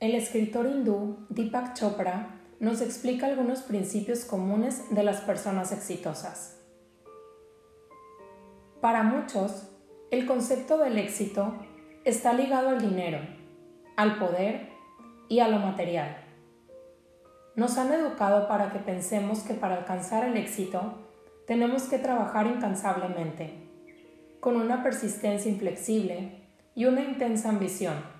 El escritor hindú Deepak Chopra nos explica algunos principios comunes de las personas exitosas. Para muchos, el concepto del éxito está ligado al dinero, al poder y a lo material. Nos han educado para que pensemos que para alcanzar el éxito tenemos que trabajar incansablemente, con una persistencia inflexible y una intensa ambición.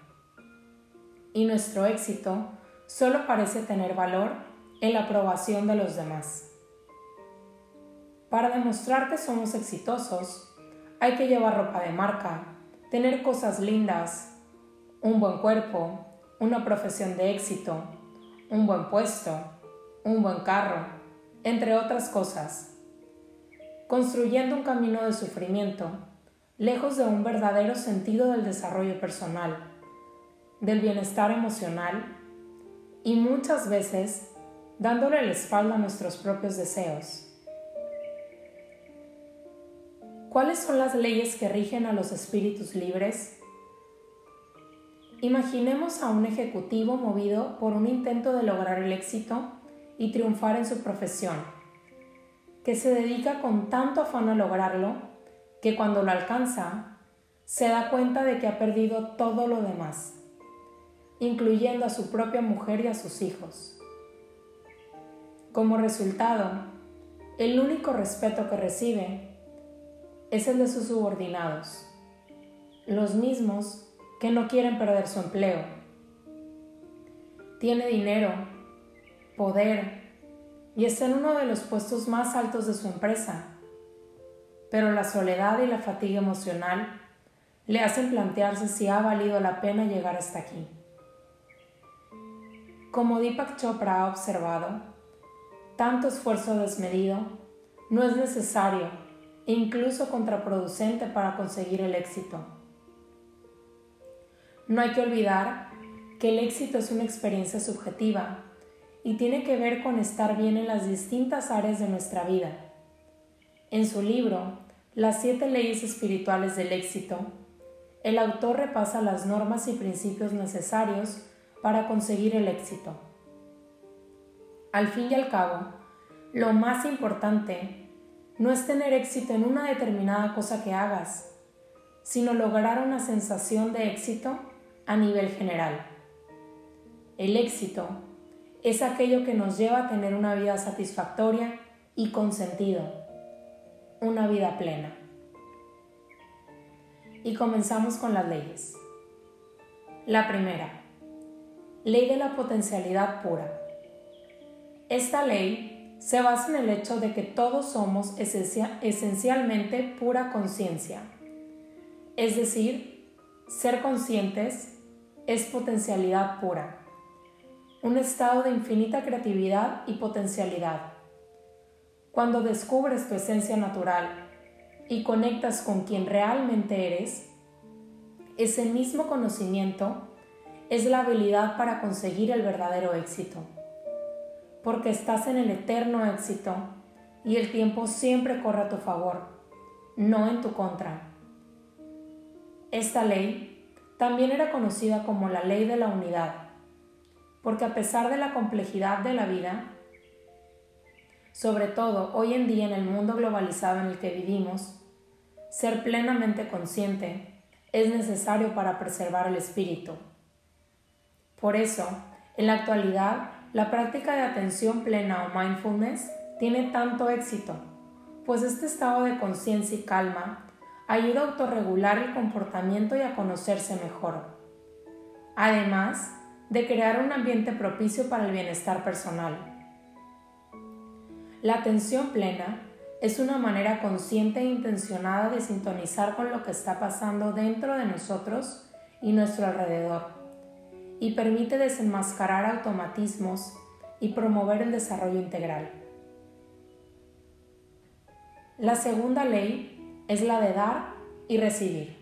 Y nuestro éxito solo parece tener valor en la aprobación de los demás. Para demostrar que somos exitosos, hay que llevar ropa de marca, tener cosas lindas, un buen cuerpo, una profesión de éxito, un buen puesto, un buen carro, entre otras cosas, construyendo un camino de sufrimiento, lejos de un verdadero sentido del desarrollo personal, del bienestar emocional y muchas veces dándole la espalda a nuestros propios deseos. ¿Cuáles son las leyes que rigen a los espíritus libres? Imaginemos a un ejecutivo movido por un intento de lograr el éxito y triunfar en su profesión, que se dedica con tanto afán a lograrlo que cuando lo alcanza se da cuenta de que ha perdido todo lo demás, incluyendo a su propia mujer y a sus hijos. Como resultado, el único respeto que recibe es el de sus subordinados, los mismos que no quieren perder su empleo. Tiene dinero, poder y está en uno de los puestos más altos de su empresa, pero la soledad y la fatiga emocional le hacen plantearse si ha valido la pena llegar hasta aquí. Como Deepak Chopra ha observado, tanto esfuerzo desmedido no es necesario e incluso contraproducente para conseguir el éxito. No hay que olvidar que el éxito es una experiencia subjetiva y tiene que ver con estar bien en las distintas áreas de nuestra vida. En su libro, Las siete leyes espirituales del éxito, el autor repasa las normas y principios necesarios para conseguir el éxito. Al fin y al cabo, lo más importante no es tener éxito en una determinada cosa que hagas, sino lograr una sensación de éxito a nivel general. El éxito es aquello que nos lleva a tener una vida satisfactoria y con sentido, una vida plena. Y comenzamos con las leyes. La primera, ley de la potencialidad pura. Esta ley se basa en el hecho de que todos somos esencialmente pura conciencia. Es decir, ser conscientes es potencialidad pura, un estado de infinita creatividad y potencialidad. Cuando descubres tu esencia natural y conectas con quien realmente eres, ese mismo conocimiento es la habilidad para conseguir el verdadero éxito porque estás en el eterno éxito y el tiempo siempre corre a tu favor, no en tu contra. Esta ley también era conocida como la ley de la unidad, porque a pesar de la complejidad de la vida, sobre todo hoy en día en el mundo globalizado en el que vivimos, ser plenamente consciente es necesario para preservar el espíritu. Por eso, en la actualidad, la práctica de atención plena o mindfulness tiene tanto éxito, pues este estado de conciencia y calma ayuda a autorregular el comportamiento y a conocerse mejor, además de crear un ambiente propicio para el bienestar personal. La atención plena es una manera consciente e intencionada de sintonizar con lo que está pasando dentro de nosotros y nuestro alrededor y permite desenmascarar automatismos y promover el desarrollo integral. La segunda ley es la de dar y recibir.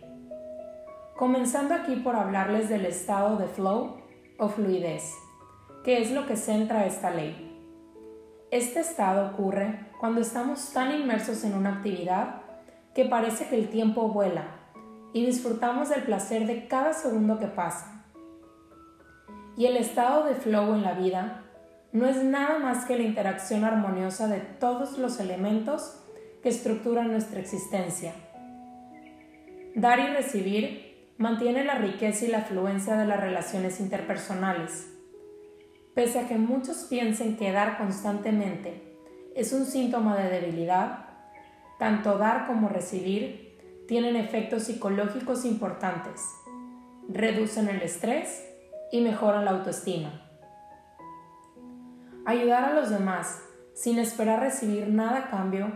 Comenzando aquí por hablarles del estado de flow o fluidez, que es lo que centra esta ley. Este estado ocurre cuando estamos tan inmersos en una actividad que parece que el tiempo vuela y disfrutamos del placer de cada segundo que pasa Y el estado de flow en la vida no es nada más que la interacción armoniosa de todos los elementos que estructuran nuestra existencia. Dar y recibir mantiene la riqueza y la fluencia de las relaciones interpersonales. Pese a que muchos piensen que dar constantemente es un síntoma de debilidad, tanto dar como recibir tienen efectos psicológicos importantes. Reducen el estrés y mejoran la autoestima. Ayudar a los demás sin esperar recibir nada a cambio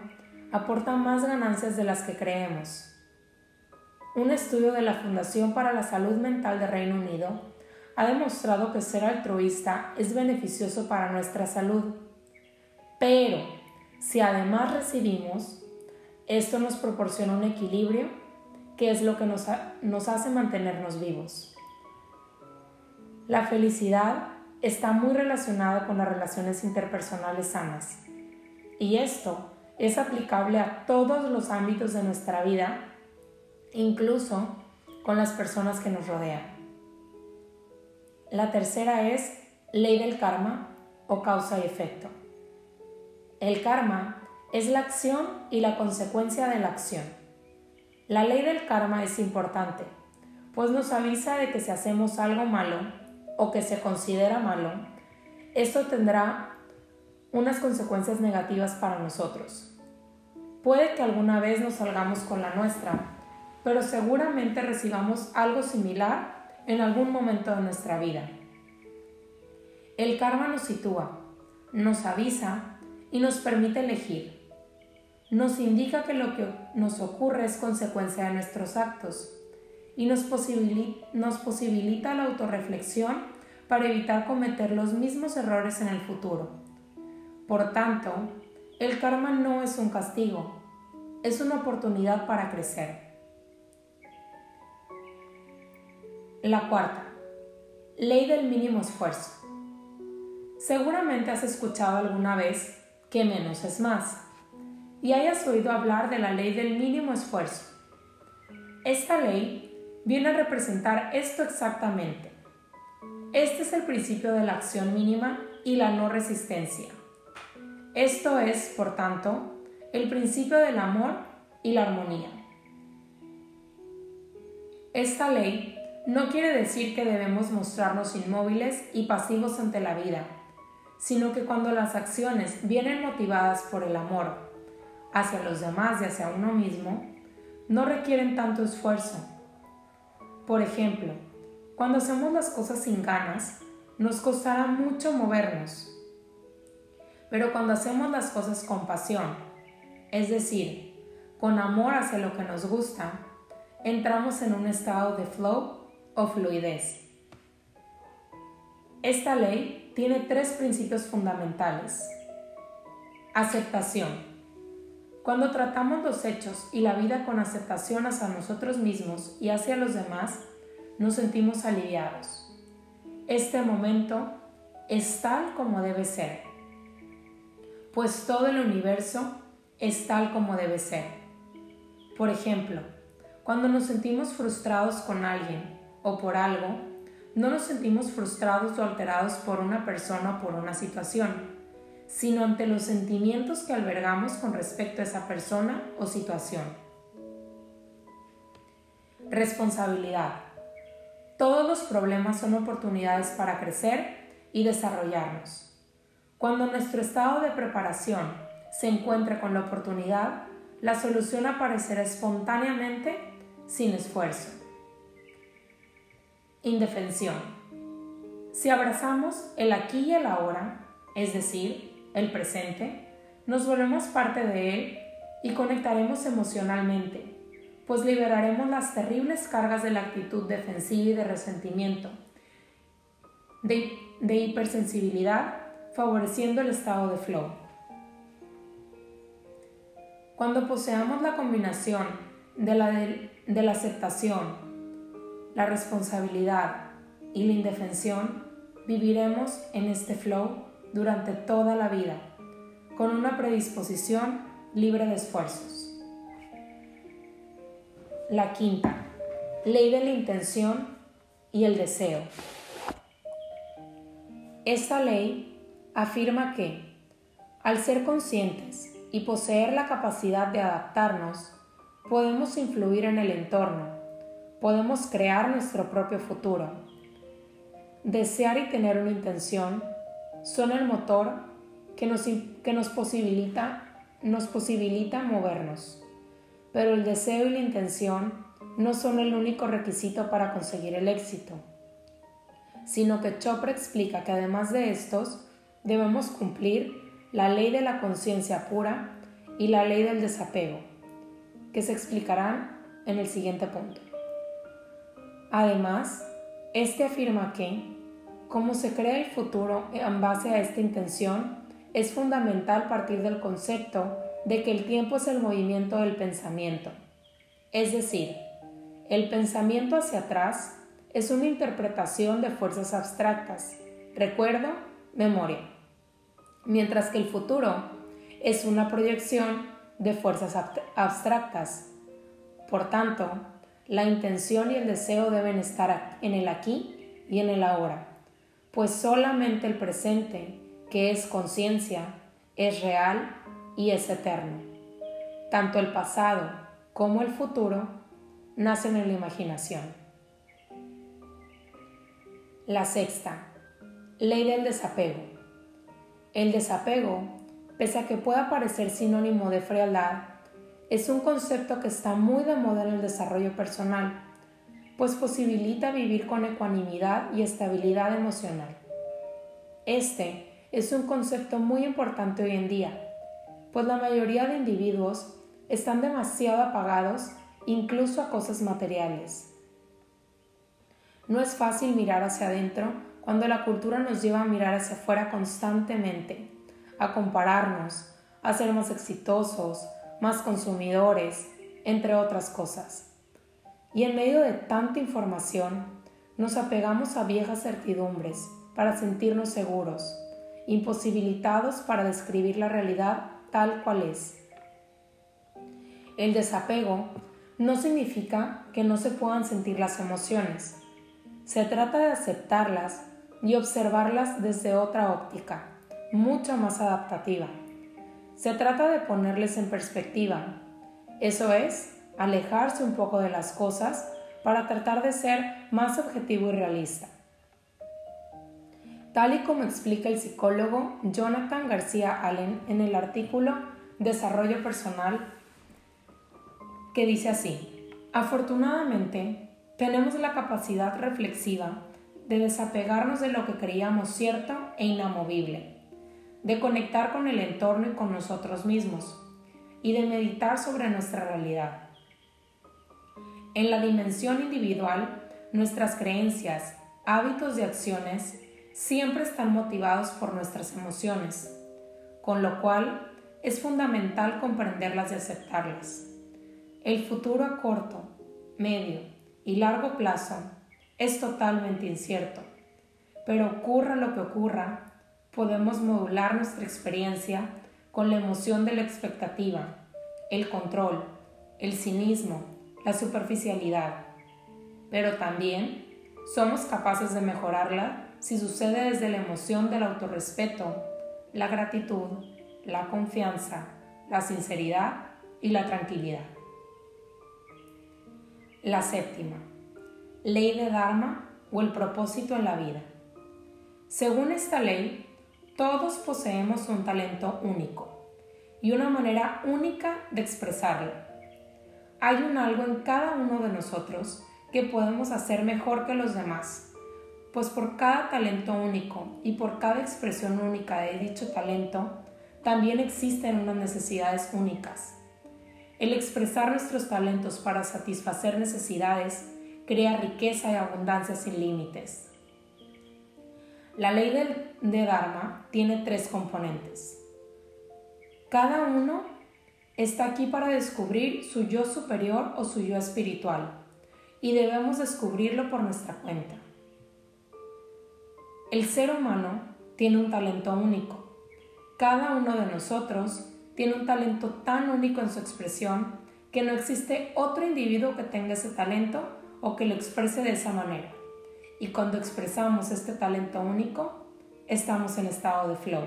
aporta más ganancias de las que creemos. Un estudio de la Fundación para la Salud Mental de Reino Unido ha demostrado que ser altruista es beneficioso para nuestra salud. Pero, si además recibimos, esto nos proporciona un equilibrio que es lo que nos, nos hace mantenernos vivos. La felicidad está muy relacionada con las relaciones interpersonales sanas. Y esto es aplicable a todos los ámbitos de nuestra vida, incluso con las personas que nos rodean. La tercera es ley del karma o causa y efecto. El karma es la acción y la consecuencia de la acción. La ley del karma es importante, pues nos avisa de que si hacemos algo malo, o que se considera malo, esto tendrá unas consecuencias negativas para nosotros. Puede que alguna vez nos salgamos con la nuestra, pero seguramente recibamos algo similar en algún momento de nuestra vida. El karma nos sitúa, nos avisa y nos permite elegir. Nos indica que lo que nos ocurre es consecuencia de nuestros actos y nos posibilita, nos posibilita la autorreflexión para evitar cometer los mismos errores en el futuro. Por tanto, el karma no es un castigo, es una oportunidad para crecer. La cuarta, ley del mínimo esfuerzo. Seguramente has escuchado alguna vez que menos es más y hayas oído hablar de la ley del mínimo esfuerzo. Esta ley viene a representar esto exactamente. Este es el principio de la acción mínima y la no resistencia. Esto es, por tanto, el principio del amor y la armonía. Esta ley no quiere decir que debemos mostrarnos inmóviles y pasivos ante la vida, sino que cuando las acciones vienen motivadas por el amor hacia los demás y hacia uno mismo, no requieren tanto esfuerzo por ejemplo, cuando hacemos las cosas sin ganas, nos costará mucho movernos. Pero cuando hacemos las cosas con pasión, es decir, con amor hacia lo que nos gusta, entramos en un estado de flow o fluidez. Esta ley tiene tres principios fundamentales. Aceptación cuando tratamos los hechos y la vida con aceptación hacia nosotros mismos y hacia los demás, nos sentimos aliviados. Este momento es tal como debe ser, pues todo el universo es tal como debe ser. Por ejemplo, cuando nos sentimos frustrados con alguien o por algo, no nos sentimos frustrados o alterados por una persona o por una situación sino ante los sentimientos que albergamos con respecto a esa persona o situación. Responsabilidad. Todos los problemas son oportunidades para crecer y desarrollarnos. Cuando nuestro estado de preparación se encuentra con la oportunidad, la solución aparecerá espontáneamente sin esfuerzo. Indefensión. Si abrazamos el aquí y el ahora, es decir, el presente, nos volvemos parte de él y conectaremos emocionalmente, pues liberaremos las terribles cargas de la actitud defensiva y de resentimiento, de, hipersensibilidad, favoreciendo el estado de flow. Cuando poseamos la combinación de la, de la aceptación, la responsabilidad y la indefensión, viviremos en este flow durante toda la vida, con una predisposición libre de esfuerzos. La quinta, ley de la intención y el deseo. Esta ley afirma que, al ser conscientes y poseer la capacidad de adaptarnos, podemos influir en el entorno, podemos crear nuestro propio futuro. Desear y tener una intención son el motor que nos, que nos, posibilita, nos posibilita movernos, pero el deseo y la intención no son el único requisito para conseguir el éxito, sino que Chopra explica que además de estos, debemos cumplir la ley de la conciencia pura y la ley del desapego, que se explicarán en el siguiente punto. Además, este afirma que, como se crea el futuro en base a esta intención, es fundamental partir del concepto de que el tiempo es el movimiento del pensamiento. Es decir, el pensamiento hacia atrás es una interpretación de fuerzas abstractas, recuerdo, memoria, mientras que el futuro es una proyección de fuerzas abstractas. Por tanto, la intención y el deseo deben estar en el aquí y en el ahora, pues solamente el presente, que es conciencia, es real y es eterno. Tanto el pasado como el futuro nacen en la imaginación. La sexta, ley del desapego. El desapego, pese a que pueda parecer sinónimo de frialdad, es un concepto que está muy de moda en el desarrollo personal, pues posibilita vivir con ecuanimidad y estabilidad emocional. Este es un concepto muy importante hoy en día, pues la mayoría de individuos están demasiado apagados incluso a cosas materiales. No es fácil mirar hacia adentro cuando la cultura nos lleva a mirar hacia afuera constantemente, a compararnos, a ser más exitosos, más consumidores, entre otras cosas. Y en medio de tanta información, nos apegamos a viejas certidumbres para sentirnos seguros, imposibilitados para describir la realidad tal cual es. El desapego no significa que no se puedan sentir las emociones. Se trata de aceptarlas y observarlas desde otra óptica, mucho más adaptativa. Se trata de ponerles en perspectiva. Eso es, alejarse un poco de las cosas para tratar de ser más objetivo y realista. Tal y como explica el psicólogo Jonathan García Allen en el artículo Desarrollo Personal, que dice así, afortunadamente tenemos la capacidad reflexiva de desapegarnos de lo que creíamos cierto e inamovible de conectar con el entorno y con nosotros mismos, y de meditar sobre nuestra realidad. En la dimensión individual, nuestras creencias, hábitos y acciones siempre están motivados por nuestras emociones, con lo cual es fundamental comprenderlas y aceptarlas. El futuro a corto, medio y largo plazo es totalmente incierto, pero ocurra lo que ocurra, podemos modular nuestra experiencia con la emoción de la expectativa, el control, el cinismo, la superficialidad. Pero también somos capaces de mejorarla si sucede desde la emoción del autorrespeto, la gratitud, la confianza, la sinceridad y la tranquilidad. La séptima, ley de Dharma o el propósito en la vida. Según esta ley, todos poseemos un talento único y una manera única de expresarlo. Hay un algo en cada uno de nosotros que podemos hacer mejor que los demás, pues por cada talento único y por cada expresión única de dicho talento, también existen unas necesidades únicas. El expresar nuestros talentos para satisfacer necesidades crea riqueza y abundancia sin límites. La ley de Dharma tiene tres componentes. Cada uno está aquí para descubrir su yo superior o su yo espiritual y debemos descubrirlo por nuestra cuenta. El ser humano tiene un talento único. Cada uno de nosotros tiene un talento tan único en su expresión que no existe otro individuo que tenga ese talento o que lo exprese de esa manera. Y cuando expresamos este talento único, estamos en estado de flow.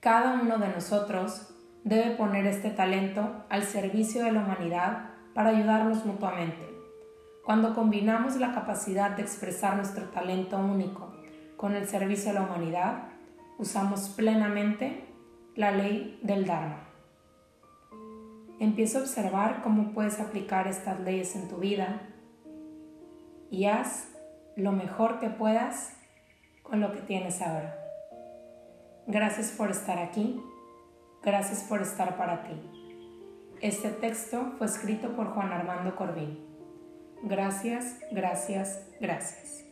Cada uno de nosotros debe poner este talento al servicio de la humanidad para ayudarnos mutuamente. Cuando combinamos la capacidad de expresar nuestro talento único con el servicio a la humanidad, usamos plenamente la ley del Dharma. Empieza a observar cómo puedes aplicar estas leyes en tu vida y haz lo mejor que puedas con lo que tienes ahora. Gracias por estar aquí. Gracias por estar para ti. Este texto fue escrito por Juan Armando Corbín. Gracias, gracias, gracias.